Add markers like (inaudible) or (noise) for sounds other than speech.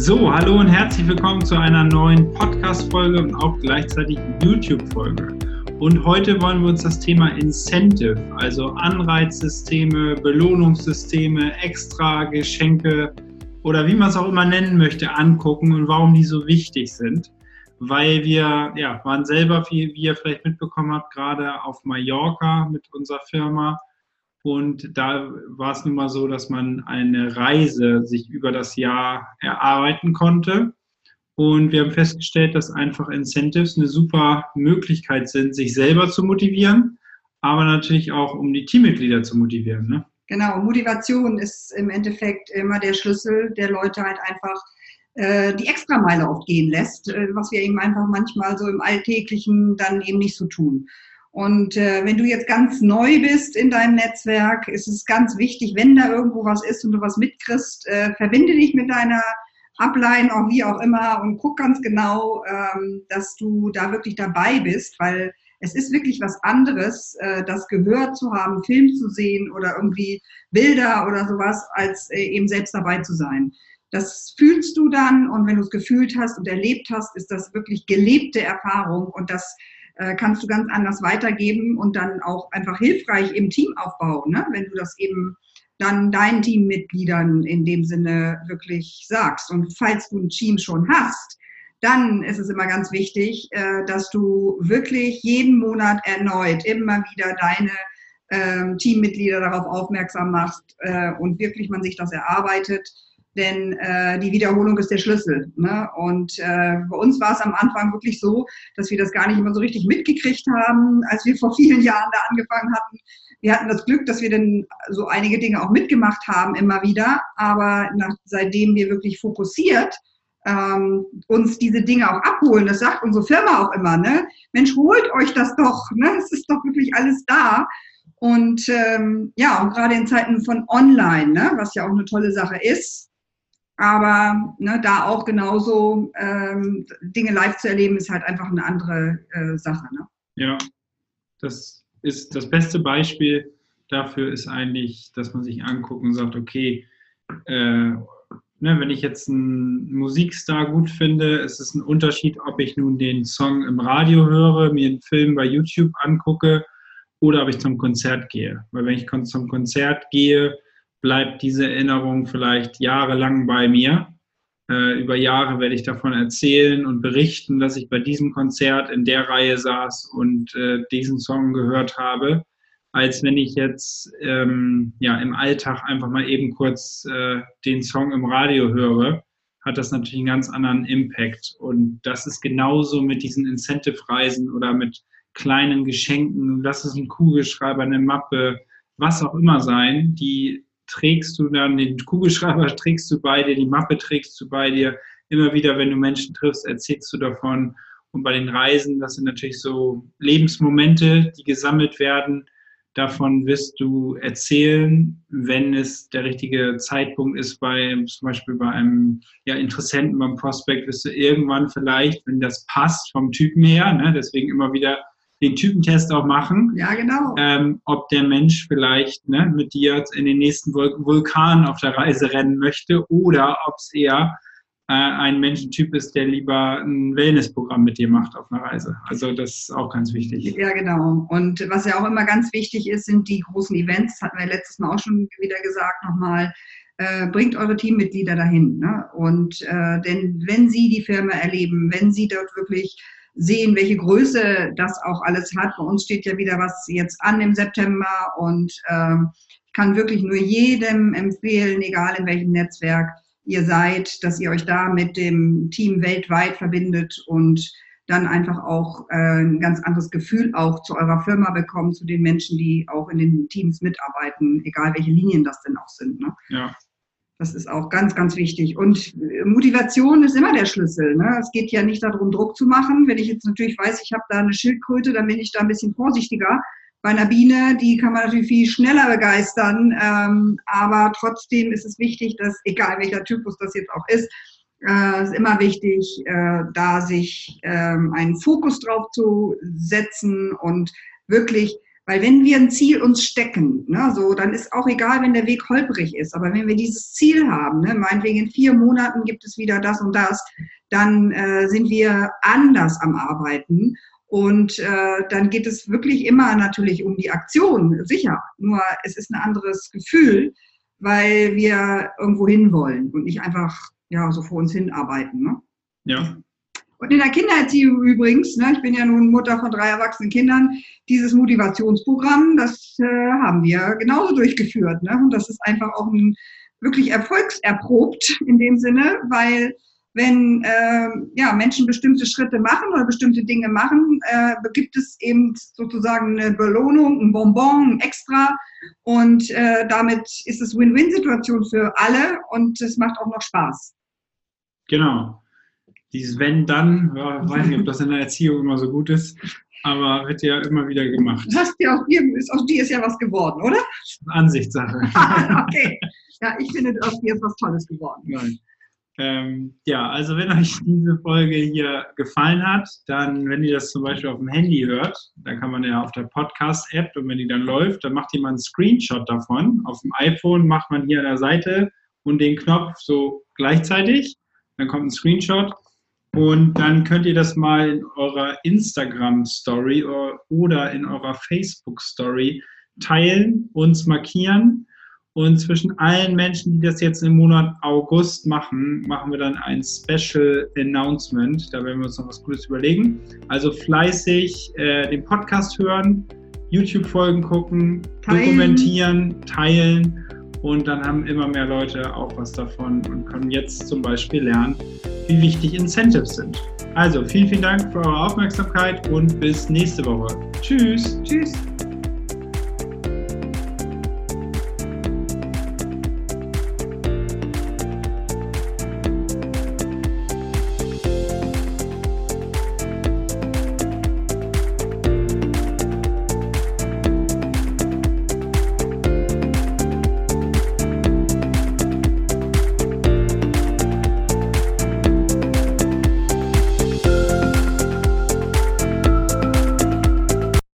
So, hallo und herzlich willkommen zu einer neuen Podcast-Folge und auch gleichzeitig YouTube-Folge. Und heute wollen wir uns das Thema Incentive, also Anreizsysteme, Belohnungssysteme, extra Geschenke oder wie man es auch immer nennen möchte, angucken und warum die so wichtig sind. Weil wir, ja, waren selber, wie, wie ihr vielleicht mitbekommen habt, gerade auf Mallorca mit unserer Firma und da war es nun mal so, dass man eine Reise sich über das Jahr erarbeiten konnte. Und wir haben festgestellt, dass einfach Incentives eine super Möglichkeit sind, sich selber zu motivieren, aber natürlich auch, um die Teammitglieder zu motivieren. Ne? Genau, Motivation ist im Endeffekt immer der Schlüssel, der Leute halt einfach äh, die Extrameile oft gehen lässt, äh, was wir eben einfach manchmal so im Alltäglichen dann eben nicht so tun. Und äh, wenn du jetzt ganz neu bist in deinem Netzwerk, ist es ganz wichtig, wenn da irgendwo was ist und du was mitkriegst, äh, verbinde dich mit deiner Upline, auch wie auch immer, und guck ganz genau, ähm, dass du da wirklich dabei bist, weil es ist wirklich was anderes, äh, das gehört zu haben, Film zu sehen oder irgendwie Bilder oder sowas, als äh, eben selbst dabei zu sein. Das fühlst du dann und wenn du es gefühlt hast und erlebt hast, ist das wirklich gelebte Erfahrung und das äh, kannst du ganz anders weitergeben und dann auch einfach hilfreich im Team aufbauen, ne? wenn du das eben dann deinen Teammitgliedern in dem Sinne wirklich sagst. Und falls du ein Team schon hast, dann ist es immer ganz wichtig, äh, dass du wirklich jeden Monat erneut immer wieder deine ähm, Teammitglieder darauf aufmerksam machst äh, und wirklich man sich das erarbeitet denn äh, die Wiederholung ist der Schlüssel. Ne? Und äh, bei uns war es am Anfang wirklich so, dass wir das gar nicht immer so richtig mitgekriegt haben, als wir vor vielen Jahren da angefangen hatten. Wir hatten das Glück, dass wir dann so einige Dinge auch mitgemacht haben, immer wieder. Aber nach, seitdem wir wirklich fokussiert ähm, uns diese Dinge auch abholen, das sagt unsere Firma auch immer, ne? Mensch, holt euch das doch, ne? (laughs) Es ist doch wirklich alles da. Und ähm, ja, und gerade in Zeiten von Online, ne, was ja auch eine tolle Sache ist, aber ne, da auch genauso ähm, Dinge live zu erleben, ist halt einfach eine andere äh, Sache. Ne? Ja, das ist das beste Beispiel dafür ist eigentlich, dass man sich anguckt und sagt, okay, äh, ne, wenn ich jetzt einen Musikstar gut finde, ist es ein Unterschied, ob ich nun den Song im Radio höre, mir einen Film bei YouTube angucke oder ob ich zum Konzert gehe. Weil wenn ich zum Konzert gehe, bleibt diese Erinnerung vielleicht jahrelang bei mir. Äh, über Jahre werde ich davon erzählen und berichten, dass ich bei diesem Konzert in der Reihe saß und äh, diesen Song gehört habe, als wenn ich jetzt ähm, ja, im Alltag einfach mal eben kurz äh, den Song im Radio höre, hat das natürlich einen ganz anderen Impact. Und das ist genauso mit diesen Incentive-Reisen oder mit kleinen Geschenken, lass es ein Kugelschreiber, eine Mappe, was auch immer sein, die trägst du dann den Kugelschreiber, (laughs) trägst du bei dir, die Mappe trägst du bei dir. Immer wieder, wenn du Menschen triffst, erzählst du davon. Und bei den Reisen, das sind natürlich so Lebensmomente, die gesammelt werden. Davon wirst du erzählen, wenn es der richtige Zeitpunkt ist, bei zum Beispiel bei einem ja, Interessenten beim Prospect, wirst du irgendwann vielleicht, wenn das passt vom Typen her, ne, deswegen immer wieder den Typentest auch machen. Ja, genau. Ähm, ob der Mensch vielleicht ne, mit dir in den nächsten Vul Vulkan auf der Reise rennen möchte oder ob es eher äh, ein Menschentyp ist, der lieber ein Wellnessprogramm mit dir macht auf einer Reise. Also das ist auch ganz wichtig. Ja, genau. Und was ja auch immer ganz wichtig ist, sind die großen Events. Das hatten wir letztes Mal auch schon wieder gesagt nochmal. Äh, bringt eure Teammitglieder dahin. Ne? Und äh, denn wenn sie die Firma erleben, wenn sie dort wirklich sehen, welche Größe das auch alles hat. Bei uns steht ja wieder was jetzt an im September und ähm, ich kann wirklich nur jedem empfehlen, egal in welchem Netzwerk ihr seid, dass ihr euch da mit dem Team weltweit verbindet und dann einfach auch äh, ein ganz anderes Gefühl auch zu eurer Firma bekommt, zu den Menschen, die auch in den Teams mitarbeiten, egal welche Linien das denn auch sind. Ne? Ja. Das ist auch ganz, ganz wichtig. Und Motivation ist immer der Schlüssel. Ne? Es geht ja nicht darum, Druck zu machen. Wenn ich jetzt natürlich weiß, ich habe da eine Schildkröte, dann bin ich da ein bisschen vorsichtiger. Bei einer Biene, die kann man natürlich viel schneller begeistern. Ähm, aber trotzdem ist es wichtig, dass, egal welcher Typus das jetzt auch ist, äh, ist immer wichtig, äh, da sich ähm, einen Fokus drauf zu setzen und wirklich Weil wenn wir ein Ziel uns stecken, ne, so, dann ist auch egal, wenn der Weg holprig ist. Aber wenn wir dieses Ziel haben, ne, meinetwegen in vier Monaten gibt es wieder das und das, dann äh, sind wir anders am Arbeiten. Und äh, dann geht es wirklich immer natürlich um die Aktion, sicher. Nur es ist ein anderes Gefühl, weil wir irgendwo hin wollen und nicht einfach ja, so vor uns hin arbeiten. Ne? Ja. Und in der Kindererziehung übrigens, ne, ich bin ja nun Mutter von drei erwachsenen Kindern, dieses Motivationsprogramm, das äh, haben wir genauso durchgeführt. Ne? Und das ist einfach auch ein, wirklich erfolgserprobt in dem Sinne, weil wenn äh, ja, Menschen bestimmte Schritte machen oder bestimmte Dinge machen, äh, gibt es eben sozusagen eine Belohnung, ein Bonbon, ein Extra. Und äh, damit ist es Win-Win-Situation für alle und es macht auch noch Spaß. Genau. Dieses Wenn, dann, ja, weiß nicht, ob das in der Erziehung immer so gut ist, aber wird ja immer wieder gemacht. Hast ja aus dir, ist, aus dir ist ja was geworden, oder? Ansichtssache. (laughs) okay. Ja, ich finde, aus dir ist was Tolles geworden. Nein. Ähm, ja, also wenn euch diese Folge hier gefallen hat, dann, wenn ihr das zum Beispiel auf dem Handy hört, dann kann man ja auf der Podcast-App und wenn die dann läuft, dann macht mal einen Screenshot davon. Auf dem iPhone macht man hier an der Seite und den Knopf so gleichzeitig. Dann kommt ein Screenshot und dann könnt ihr das mal in eurer Instagram-Story oder in eurer Facebook-Story teilen, uns markieren und zwischen allen Menschen, die das jetzt im Monat August machen, machen wir dann ein Special Announcement. Da werden wir uns noch was Cooles überlegen. Also fleißig äh, den Podcast hören, YouTube-Folgen gucken, teilen. dokumentieren, teilen. Und dann haben immer mehr Leute auch was davon und können jetzt zum Beispiel lernen, wie wichtig Incentives sind. Also vielen, vielen Dank für eure Aufmerksamkeit und bis nächste Woche. Tschüss. Tschüss.